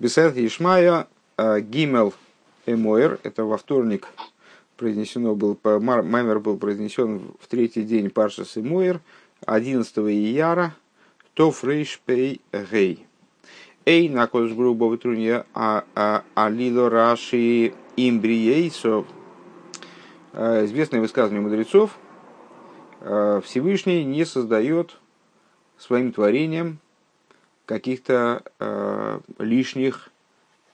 Бесед Ишмая Гимел Эмоэр, это во вторник произнесено был, Маймер был произнесен в третий день Паршас Эмоэр, 11 ияра, Тоф Рейш Пей Гей. Эй, на кодж грубо вытруния, а алило раши имбриейсо. Известное высказывание мудрецов, Всевышний не создает своим творением каких-то э, лишних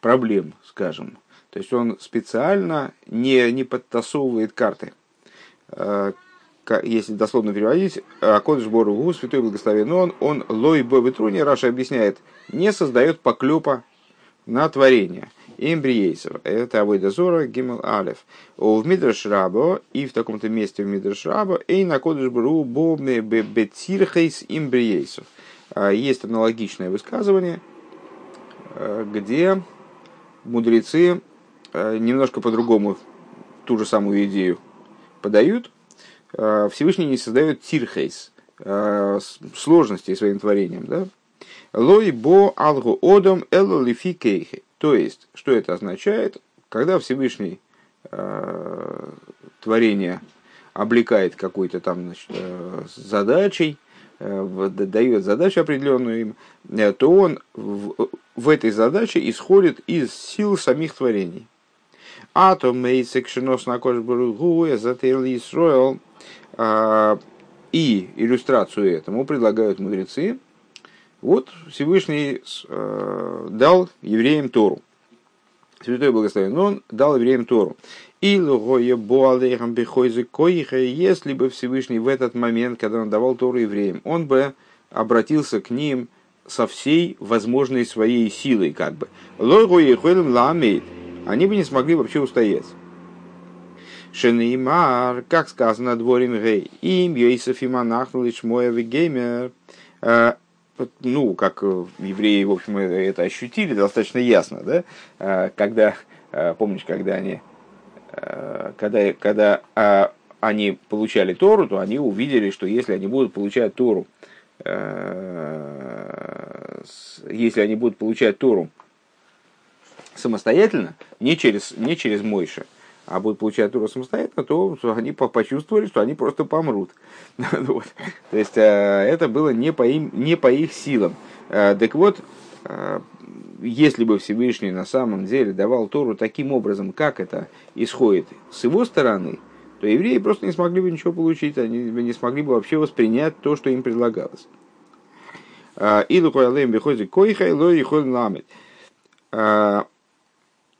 проблем, скажем. То есть он специально не, не подтасовывает карты. Э, если дословно переводить, Акодыш Боругу, Святой Благословен он, он лой бо ветруни, Раша объясняет, не создает поклепа на творение. Эмбриейсов. Это Авойда Зора, Гимел Алев. В Мидраш Рабо, и в таком-то месте в Мидраш Рабо, Эй на Кодыш Бру Бо Бецирхейс Эмбриейсов. А, есть аналогичное высказывание, а, где мудрецы а, немножко по-другому ту же самую идею подают. Всевышний не создает тирхейс, сложностей своим творением. Да? Лой бо алгу одом эло лифи кейхи. То есть, что это означает? Когда Всевышний творение облекает какой-то там значит, задачей, Э, дает задачу определенную им, э, то он в, в этой задаче исходит из сил самих творений. А то мейсек шинос на Исроил. А, и иллюстрацию этому предлагают мудрецы. Вот Всевышний э, дал евреям Тору. Святой Благословен, он дал евреям Тору. И если бы Всевышний в этот момент, когда он давал Тору евреям, он бы обратился к ним со всей возможной своей силой, как бы. Они бы не смогли вообще устоять. Шенеймар, как сказано, дворим гей, им Йосиф и монахнул Ишмоя геймер. Э, ну, как евреи, в общем, это ощутили достаточно ясно, да, э, когда, э, помнишь, когда они Э, когда, когда а, они получали Тору, то они увидели, что если они будут получать Тору, э, если они будут получать Тору самостоятельно, не через, не через Мойша, а будут получать Тору самостоятельно, то они почувствовали, что они просто помрут. вот. То есть э, это было не по, им, не по их силам. Так вот, если бы Всевышний на самом деле давал Тору таким образом, как это исходит с его стороны, то евреи просто не смогли бы ничего получить, они не смогли бы вообще воспринять то, что им предлагалось. А, а, им Йосиф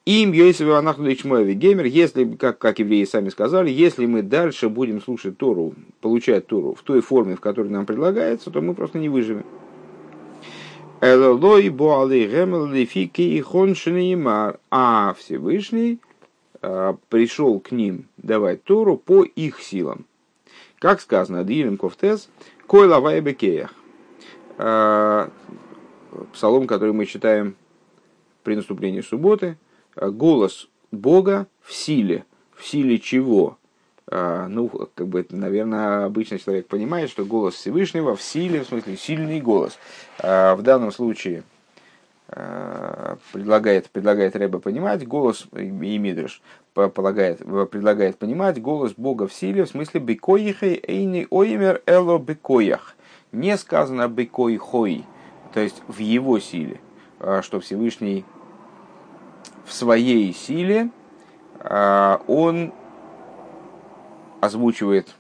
Анахнудович Геймер, если, как, как евреи сами сказали, если мы дальше будем слушать Тору, получать Тору в той форме, в которой нам предлагается, то мы просто не выживем. А Всевышний а, пришел к ним давать Тору по их силам. Как сказано, Дилем Кофтес, Кой лавай бекеях. А, псалом, который мы читаем при наступлении субботы. А, голос Бога в силе. В силе чего? А, ну, как бы, наверное, обычный человек понимает, что голос Всевышнего в силе, в смысле, сильный голос. А, в данном случае предлагает, предлагает Рэба понимать голос, и Мидриш предлагает, предлагает понимать голос Бога в силе, в смысле бекоихей эйни оймер эло бекоях. Не сказано бекойхой, то есть в его силе, что Всевышний в своей силе, он озвучивает,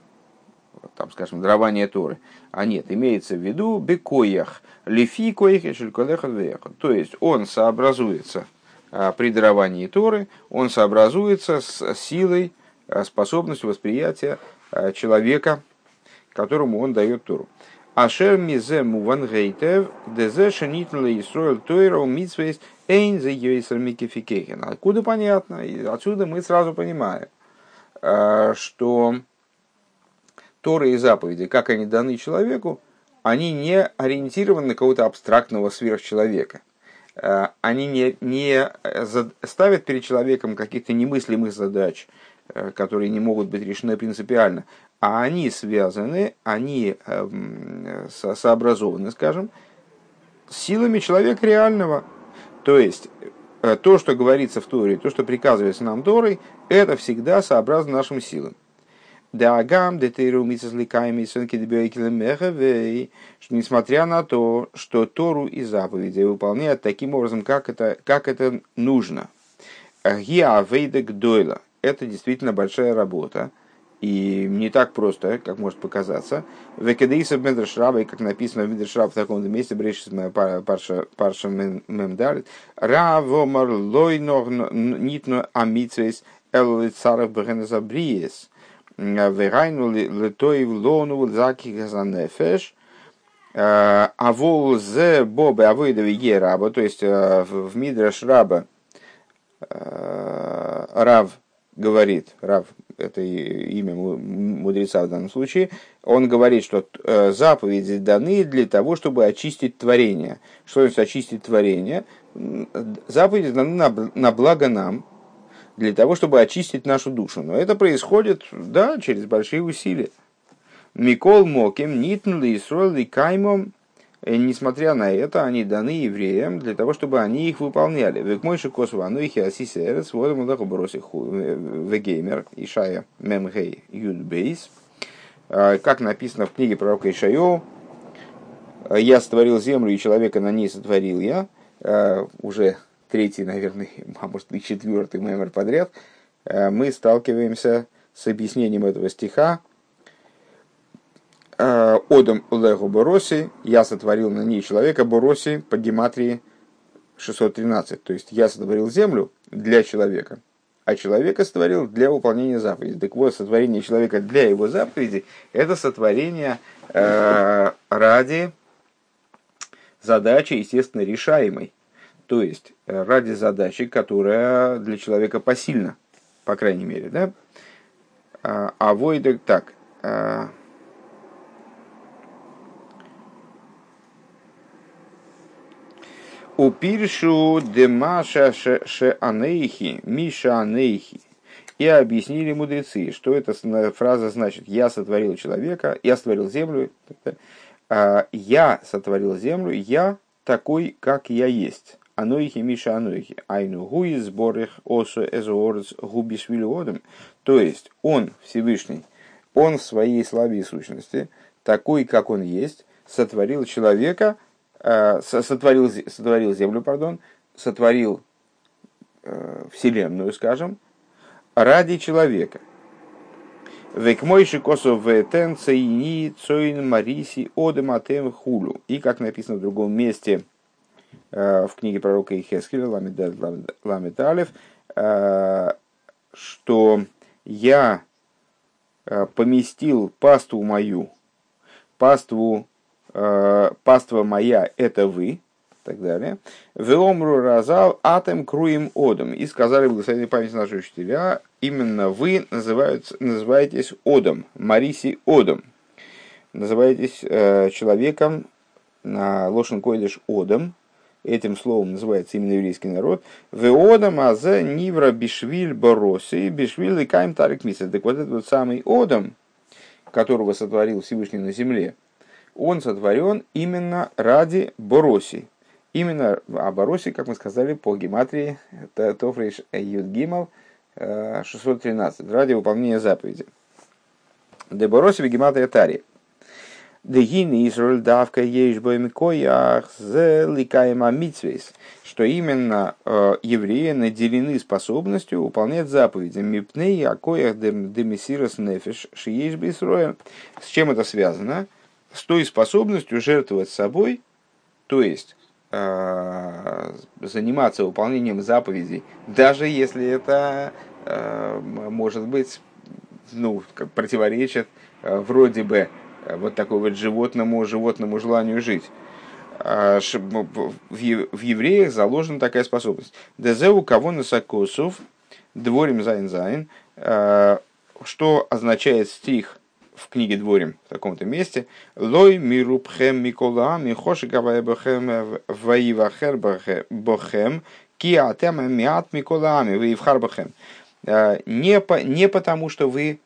там, скажем, дарование Торы. А нет, имеется в виду бекоях, лифи коехи То есть он сообразуется а, при даровании Торы, он сообразуется с силой, а, способностью восприятия а, человека, которому он дает Тору. Ашер мизе муван гейтев, дезе шанитнла Исроил Тойра митсвейс эйн зе йойсер микификехен. Откуда понятно? И отсюда мы сразу понимаем, Э, что Торы и заповеди, как они даны человеку, они не ориентированы на какого-то абстрактного сверхчеловека. Э, они не, не ставят перед человеком каких-то немыслимых задач, э, которые не могут быть решены принципиально, а они связаны, они эм, сообразованы, скажем, силами человека реального. То есть, э, то, что говорится в Торе, то, что приказывается нам Торой, это всегда сообразно нашим силам. Несмотря на то, что Тору и заповеди выполняют таким образом, как это, как это нужно. Дойла. Это действительно большая работа. И не так просто, как может показаться. Векедейса Медршраба, и как написано в Медршраб в таком месте, Брешис Парша, парша Мемдалит, Равомар Лойнор Нитно Амитвейс Эллицаров Бегенезабриес, Верайну Литоев Лону Заки Газанефеш, а вол зе бобе авойдови раба, то есть э, в Мидраш раба э, Рав говорит, Рав это имя мудреца в данном случае, он говорит, что э, заповеди даны для того, чтобы очистить творение. Что значит очистить творение? Заповеди даны на, благо нам, для того, чтобы очистить нашу душу. Но это происходит, да, через большие усилия. Микол Моким, Нитн, Исрол и Каймом, несмотря на это, они даны евреям для того, чтобы они их выполняли. Век мой шикосу ану их асисерец, вот ему лаху бросих вегеймер, Ишая мемгей юдбейс. А, как написано в книге пророка Ишайо, я сотворил землю, и человека на ней сотворил я. А, уже третий, наверное, а может и четвертый мемор подряд. А, мы сталкиваемся с объяснением этого стиха Э, Одам Легу Бороси, я сотворил на ней человека Бороси по гематрии 613. То есть я сотворил землю для человека, а человека сотворил для выполнения заповедей. Так вот, сотворение человека для его заповеди – это сотворение э, ради задачи, естественно, решаемой. То есть э, ради задачи, которая для человека посильна, по крайней мере. Да? А, а войдек так. Упиршу демаша ше анейхи, миша анейхи. И объяснили мудрецы, что эта фраза значит «я сотворил человека», «я сотворил землю», а, «я сотворил землю», «я такой, как я есть». Анойхи Миша Анойхи. Айну гуи сборих осо эзоорц губишвилиодом. То есть он Всевышний, он в своей славе и сущности, такой, как он есть, сотворил человека – сотворил, сотворил землю, пардон, сотворил э, Вселенную, скажем, ради человека. Век мойши косов тен цейни цойн мариси одем хулю. И как написано в другом месте э, в книге пророка Ихескеля Ламет Алев, что я поместил паству мою, паству Э, паства моя это вы, и так далее. Веломру разал атем круим одом. И сказали благословенной памяти нашего учителя, именно вы называетесь одом, Мариси одом. Называетесь э, человеком на Лошен Койдыш одом, этим словом называется именно еврейский народ, Веодам азе нивра бишвиль бороси, бишвиль и кайм тарик Так вот этот вот самый Одам, которого сотворил Всевышний на земле, он сотворен именно ради Бороси. Именно о Бороси, как мы сказали, по гематрии Тофрейш Юдгимал 613, э, ради выполнения заповеди. Де Бороси гематрия Тари. Дегини Израиль давка ейшбоймикоях зе ликаема митсвейс, что именно э, евреи наделены способностью выполнять заповеди мипней акоях демисирос нефиш шиейшбейсроя. С чем это связано? С той способностью жертвовать собой, то есть э, заниматься выполнением заповедей, даже если это э, может быть, ну, как противоречит э, вроде бы вот такой вот животному, животному желанию жить. В евреях заложена такая способность. Дезеу кого на сакосов, дворим зайн зайн, что означает стих в книге Дворим в таком-то месте. Лой мирупхем миколами хошикавая бохем ваивахер бохем киатема миат миколами ваивхар бохем. Э, не, по, не потому, что вы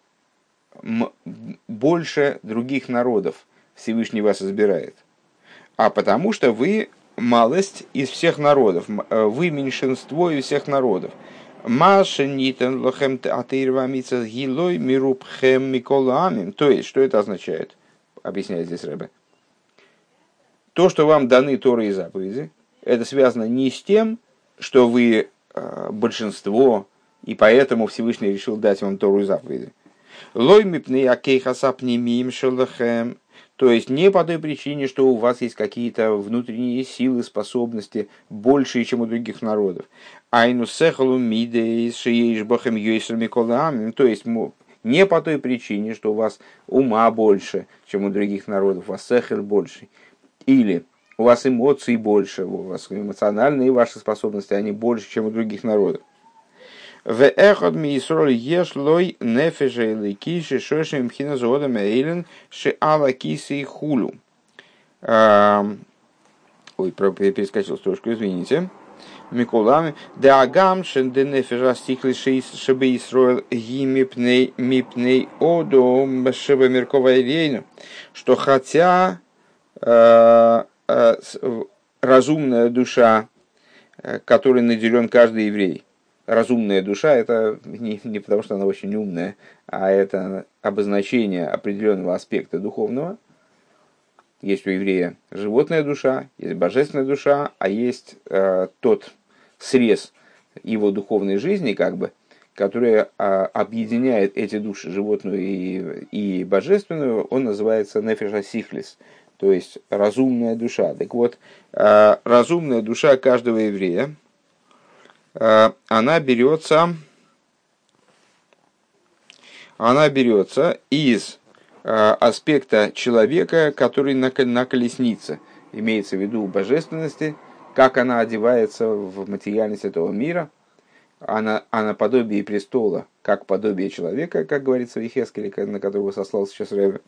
больше других народов Всевышний вас избирает, а потому что вы малость из всех народов, вы меньшинство из всех народов. Маша нитен лохем атеирвамица гилой мирубхем миколамим. То есть, что это означает? Объясняет здесь Рэбе. То, что вам даны Торы и заповеди, это связано не с тем, что вы э, большинство, и поэтому Всевышний решил дать вам Тору и заповеди. Лой мипны акейхасапни мим шелахем. То есть не по той причине, что у вас есть какие-то внутренние силы, способности большие, чем у других народов. Айну сехалу мидейс шиеш бахем йойсер То есть не по той причине, что у вас ума больше, чем у других народов, у вас сехер больше. Или у вас эмоций больше, у вас эмоциональные ваши способности, они больше, чем у других народов. В эхот ми исроль еш лой нефеша или киши шошим хина зодам эйлен ши ала киси хулу. Ой, перескочил строчку, извините. Миколами. Да агам шен де нефеша стихли шибы исроил ги мипней мипней одо шибы меркова рейну. Что хотя э, э, разумная душа, э, которой наделен каждый еврей, разумная душа это не, не потому, что она очень умная, а это обозначение определенного аспекта духовного. Есть у еврея животная душа, есть божественная душа, а есть э, тот срез его духовной жизни, как бы, который э, объединяет эти души, животную и, и божественную, он называется нефеша сихлис, то есть разумная душа. Так вот, э, разумная душа каждого еврея, она берется, она берется из э, аспекта человека, который на, на колеснице. Имеется в виду божественности, как она одевается в материальность этого мира, она, а наподобие престола, как подобие человека, как говорится в Ехескеле, на которого сослался сейчас Рэбе.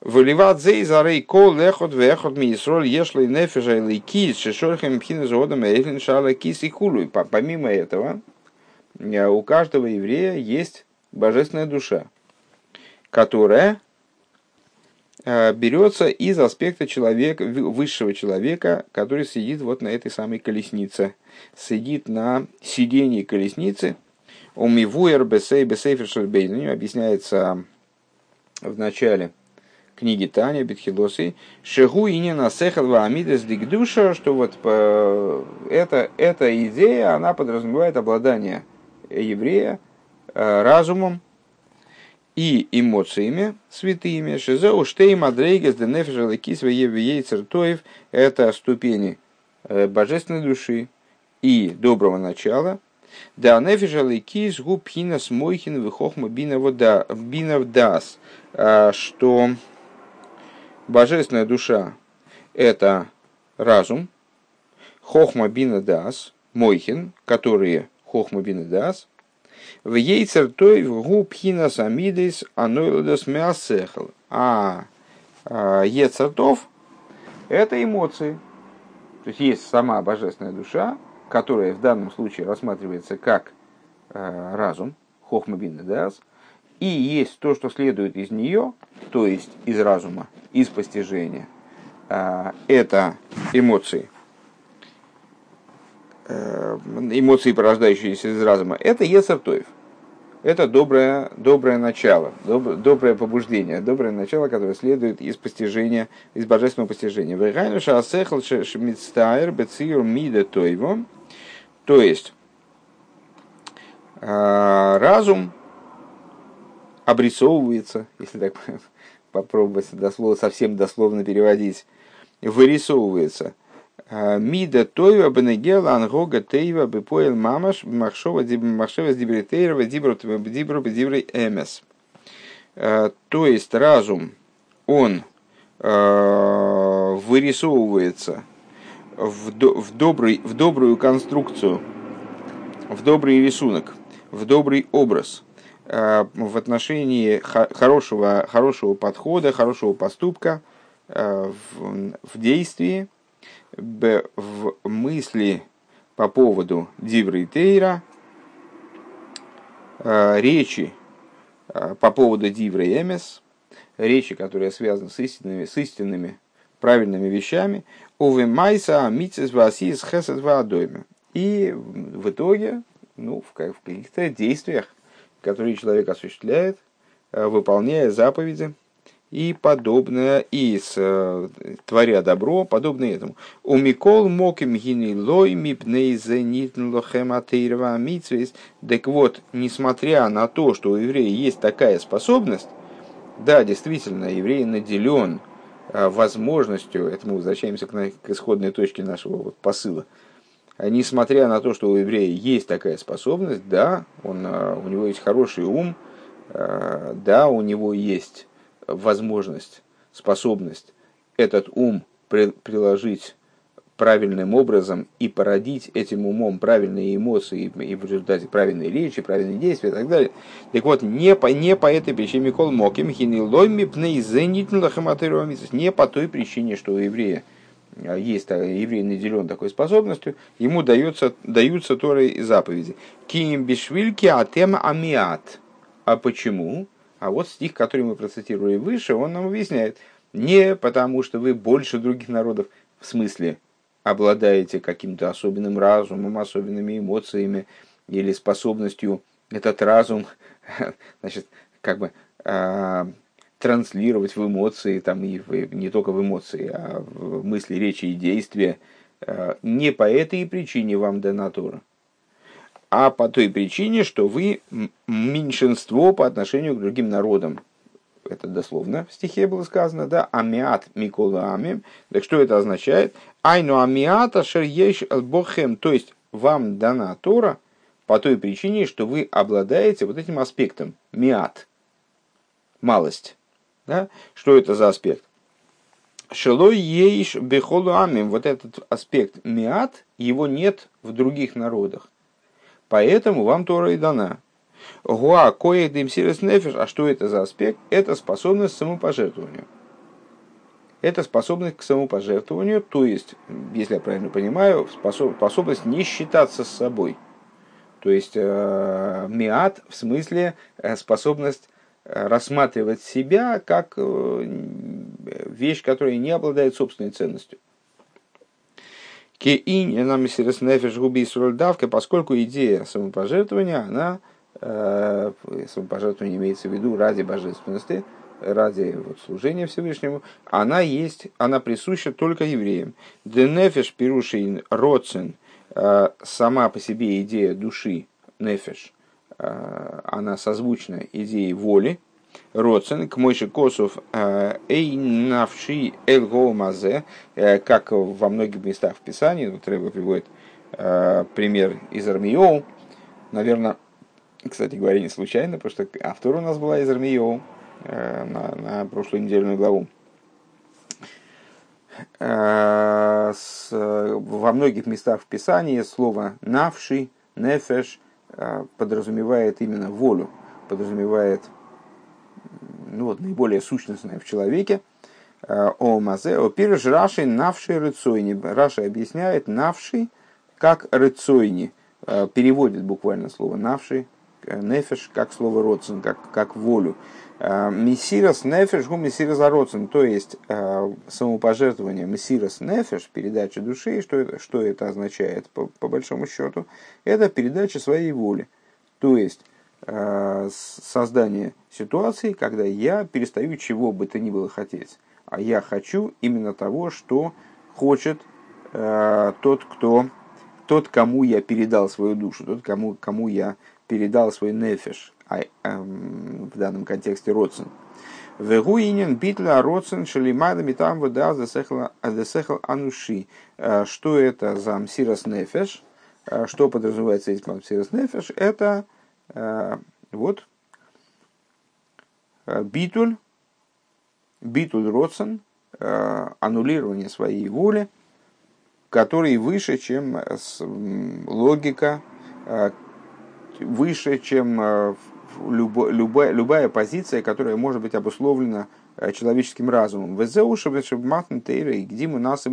Выливат зей зарей кол лехот вехот ми исроль ешлой нефежа или кис, шешорхем пхина зодом эйлин шала кис и хулу. Помимо этого, э, у каждого еврея есть божественная душа, которая э, берется из аспекта человека, высшего человека, который сидит вот на этой самой колеснице, сидит на сидении колесницы. Умивуэр бесей бесейфер объясняется в начале книги Таня, Бетхилосы, Шегу и не насехал Амидес Дигдуша, что вот по, это, эта идея, она подразумевает обладание еврея э, разумом и эмоциями святыми. Шизеу штей мадрейгес де нефежа лекис цертоев – это ступени э, божественной души и доброго начала. Да нефежа лекис губхина смойхин выхохма бина вода бина вдас, э, что божественная душа – это разум, хохма бина дас, мойхин, которые хохма бина дас, в ейцер той в губхина самидис анойлодас мясехл. А, а ецертов – это эмоции. То есть есть сама божественная душа, которая в данном случае рассматривается как э, разум, хохма бина дас, и есть то, что следует из нее, то есть из разума, из постижения. А, это эмоции. Э, эмоции, порождающиеся из разума. Это Ецартоев. Это доброе, доброе начало, доб, доброе побуждение, доброе начало, которое следует из постижения, из божественного постижения. То есть, а, разум обрисовывается, если так попробовать дословно, совсем дословно переводить, вырисовывается. А, Мида тойва бенегела ангога тейва бепоэл мамаш махшова махшева дибритейрова дибру дибру дибру эмес. А, то есть разум, он а, вырисовывается в, в, добрый, в добрую конструкцию, в добрый рисунок, в добрый образ – в отношении хорошего, хорошего подхода, хорошего поступка э, в, в действии, в мысли по поводу Дивры Тейра, э, речи по поводу Дивры Эмес, речи, которые связаны с истинными, с истинными правильными вещами. Увы майса мицис васис хесед. И в итоге, ну, в каких-то действиях, которые человек осуществляет, э, выполняя заповеди, и подобное, и с, э, творя добро, подобное этому. У Микол моким гини лой мипней зенитн лохем атеирова митсвейс. Так вот, несмотря на то, что у еврея есть такая способность, да, действительно, еврей наделен э, возможностью, это мы возвращаемся к, исходной точке нашего вот посыла, несмотря на то, что у еврея есть такая способность, да, он, э, у него есть хороший ум, да, у него есть возможность, способность этот ум приложить правильным образом и породить этим умом правильные эмоции и в результате правильной речи, правильные действия и так далее. Так вот, не по, не по этой причине Микол Моким хинилойми не по той причине, что у еврея есть еврей наделен такой способностью, ему дается, даются Торы и заповеди. Ким бишвильки атема амиат. А почему? А вот стих, который мы процитировали выше, он нам объясняет, не потому что вы больше других народов, в смысле обладаете каким-то особенным разумом, особенными эмоциями или способностью этот разум, значит, как бы э, транслировать в эмоции, там, и в, не только в эмоции, а в мысли, речи и действия. Э, не по этой причине вам дана Тора а по той причине, что вы меньшинство по отношению к другим народам. Это дословно в стихе было сказано, да, амиат микола амим. Так что это означает? Айну амиата шерьеш бохем, то есть вам дана Тора по той причине, что вы обладаете вот этим аспектом, миат, малость. Да? Что это за аспект? Шелой ейш бехолу амим, вот этот аспект миат, его нет в других народах. Поэтому вам Тора и дана. Гуа коек димсирес нефиш. А что это за аспект? Это способность к самопожертвованию. Это способность к самопожертвованию, то есть, если я правильно понимаю, способность не считаться с собой. То есть э, миат в смысле э, способность рассматривать себя как вещь, которая не обладает собственной ценностью. Кеинь нам нефиш губи давка, поскольку идея самопожертвования, она э, самопожертвование имеется в виду ради божественности, ради вот, служения Всевышнему, она есть, она присуща только евреям. Денефиш пирушин роцин, э, сама по себе идея души, нефиш, э, она созвучна идее воли, Роцен, к Мойши Косов, э, Эй навши эль мазе, э, как во многих местах в Писании, вот Рэба приводит э, пример из Армиоу, наверное, кстати говоря, не случайно, потому что автор у нас была из Армиоу на, на прошлую недельную главу. Во многих местах в Писании слово «навши», «нефеш» подразумевает именно волю, подразумевает ну, вот, наиболее сущностное в человеке. Э, о мазе, о пирш раши навши рыцойни. Раши объясняет навши как рыцойни. Э, переводит буквально слово навши, нефеш, как слово родсен, как, как волю. Мессирос нефеш гу мессирос родсен, то есть самопожертвование мессирос нефеш, передача души, что это, что это означает по, по большому счету? Это передача своей воли. То есть Э, создание ситуации, когда я перестаю чего бы то ни было хотеть, а я хочу именно того, что хочет э, тот, кто, тот, кому я передал свою душу, тот, кому, кому я передал свой нефиш, а, э, в данном контексте родствен. Вегуинен битля родствен шалимадами там вода адесехал ануши. Э, что это за мсирос нефеш? Э, что подразумевается этим мсирос нефеш? Это Э, вот э, битуль, битуль родсен, э, аннулирование своей воли, который выше, чем логика, выше, чем любая, любая позиция, которая может быть обусловлена человеческим разумом. и где мы нас и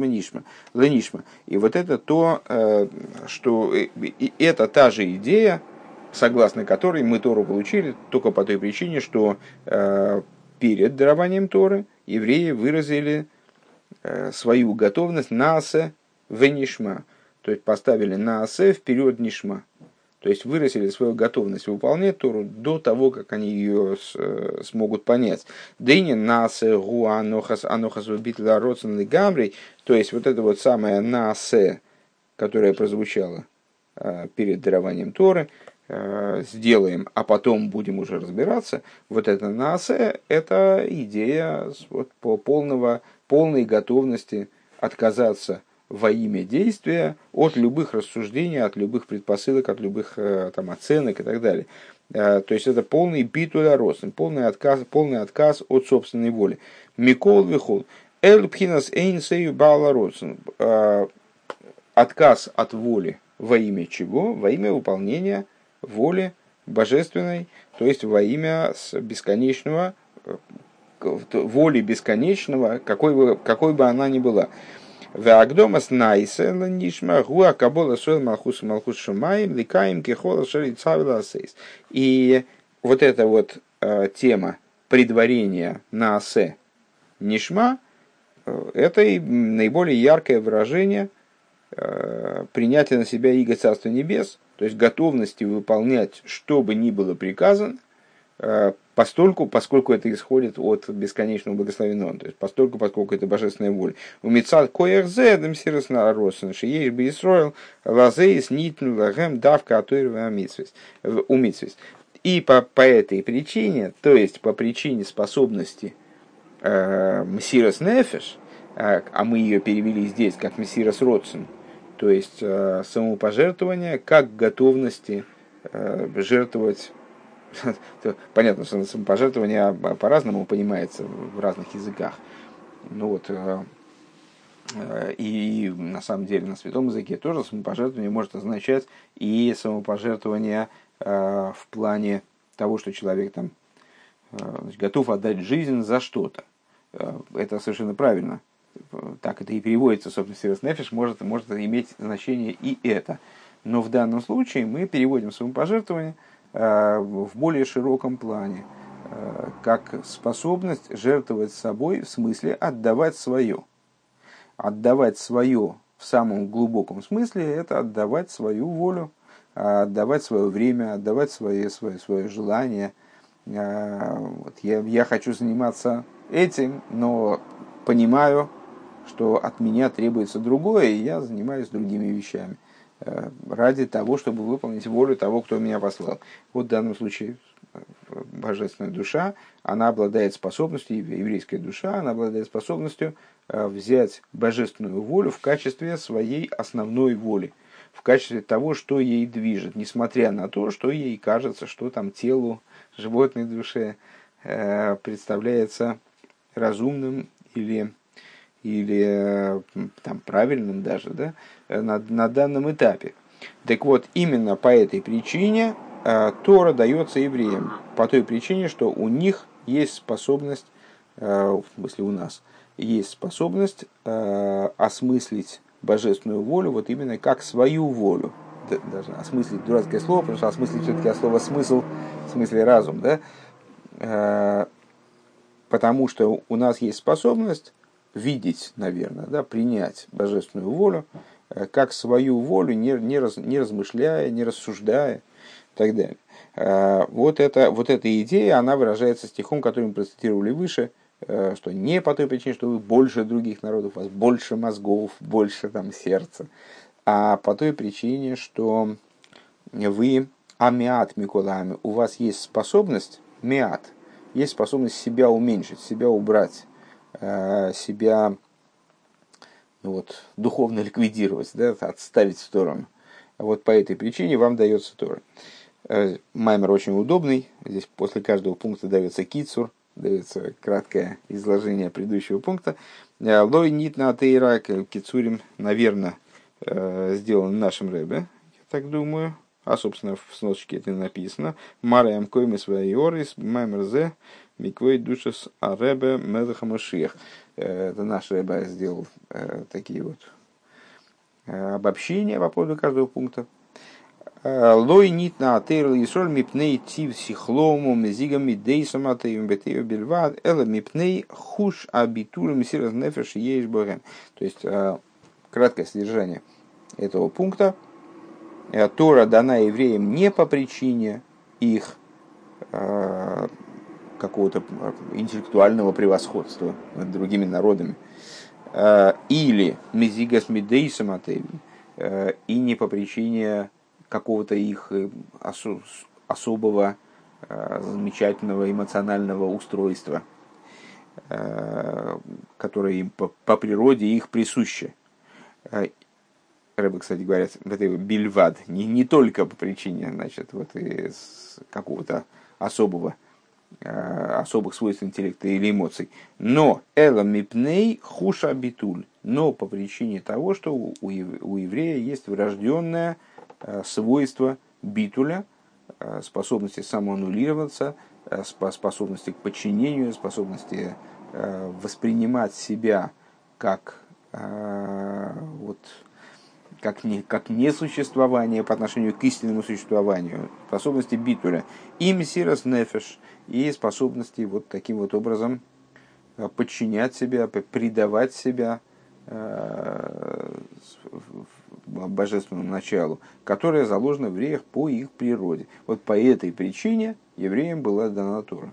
нишма. И вот это то, что и это та же идея, согласно которой мы Тору получили только по той причине, что э, перед дарованием Торы евреи выразили свою готовность наасе в нишма. То есть поставили наасе вперед нишма. То есть выразили свою готовность выполнять Тору до того, как они ее с, смогут понять. Дыни насе гу анохас анохас вбитла родсен гамрей. То есть вот это вот самое насе, которое прозвучало перед дарованием Торы, сделаем, а потом будем уже разбираться. Вот это насе, это идея вот, по полного, полной готовности отказаться во имя действия от любых рассуждений, от любых предпосылок, от любых э, там, оценок и так далее. Э, то есть это полный битуля росен, полный отказ, полный отказ от собственной воли. Микол вихол. Эль пхинас эйнсею бала. Э, отказ от воли во имя чего? Во имя выполнения воли божественной, то есть во имя бесконечного, воли бесконечного, какой бы, какой бы она ни была. Веагдомас найсе нишма гуа кабола сойл малхус малхус шумаем ликаем кехола шери цавила сейс. И вот эта вот э, тема предварения на асе нишма, э, это и наиболее яркое выражение э, принятия на себя иго Царства Небес, то есть готовности выполнять, что бы ни было приказано, постольку, поскольку это исходит от бесконечного благословенного, то есть постольку, поскольку это божественная воля. У Мицат Коерзе, Демсирос на Росен, Шиеш бы Исроил, Лазеис, Нитну, Лагем, Давка, Атуирова, Умитсвис. И по, по этой причине, то есть по причине способности э, Мсирос Нефеш, э, а мы ее перевели здесь как Мессирос Родсен, то есть э, самопожертвование как готовности э, жертвовать понятно, что самопожертвование по-разному понимается в разных языках. Ну вот, э, э, и на самом деле на святом языке тоже самопожертвование может означать и самопожертвование э, в плане того, что человек там готов отдать жизнь за что-то. Это совершенно правильно. Так это и переводится, собственно, Сирос Нефиш может, может иметь значение и это. Но в данном случае мы переводим самопожертвование – Э, в более широком плане, э, как способность жертвовать собой, в смысле отдавать свое. Отдавать свое в самом глубоком смысле – это отдавать свою волю, отдавать свое время, отдавать свое, свое, свое желание. Э, вот я, я хочу заниматься этим, но понимаю, что от меня требуется другое, и я занимаюсь другими вещами. Э, ради того, чтобы выполнить волю того, кто меня послал. Вот в данном случае э, божественная душа, она обладает способностью, еврейская душа, она обладает способностью э, взять божественную волю в качестве своей основной воли, в качестве того, что ей движет, несмотря на то, что ей кажется, что там телу, животной душе представляется разумным или или там, правильным даже да, на, на данном этапе. Так вот, именно по этой причине э, Тора дается евреям. По той причине, что у них есть способность, э, в смысле у нас, есть способность э, осмыслить божественную волю вот именно как свою волю. Даже осмыслить дурацкое слово, потому что осмыслить все-таки слово смысл, в смысле разум, да? Э, потому что у нас есть способность видеть, наверное, да, принять божественную волю, э, как свою волю, не, не, раз, не размышляя, не рассуждая и так далее. Э, вот, это, вот эта идея, она выражается стихом, который мы процитировали выше, э, что не по той причине, что вы больше других народов, у вас больше мозгов, больше там сердца, а по той причине, что вы амиат миколами, у вас есть способность, миат, есть способность себя уменьшить, себя убрать, себя ну вот, духовно ликвидировать, да, отставить в сторону. Вот по этой причине вам дается Тора. Э, маймер очень удобный. Здесь после каждого пункта дается кицур, дается краткое изложение предыдущего пункта. Э, Лой нит на тейра кицурим, наверное, сделан нашим рэбе, я так думаю. А, собственно, в сносочке это написано. Мараям коймес вайорис, маймер зе, Миквей душес аребе мелеха Машиях. Э, это наш Ребе сделал э, такие вот э, обобщения по поводу каждого пункта. Лой нит на атейл и соль мипней тив сихлому мезигами дейсом атеем бетею бельвад эла мипней хуш абитур мисирас нефеш еш боген. То есть краткое содержание этого пункта. Тора дана евреям не по причине их какого-то интеллектуального превосходства над другими народами. Или мезигас мидейсом атеем и не по причине какого-то их э, особого э, замечательного эмоционального устройства, э, которое им по, природе их присуще. Рэбе, кстати говоря, это бельвад, не, не только по причине значит, вот, какого-то особого, особых свойств интеллекта или эмоций. Но эла мипней хуша битуль. Но по причине того, что у, еврея есть врожденная Э, свойства битуля, э, способности самоаннулироваться, э, способности к подчинению, способности воспринимать себя как, вот, как, не, как несуществование по отношению к истинному существованию, способности битуля, им сирос нефеш, и способности вот таким вот образом подчинять себя, предавать себя божественному началу, которое заложено в евреях по их природе. Вот по этой причине евреям была дана Тора.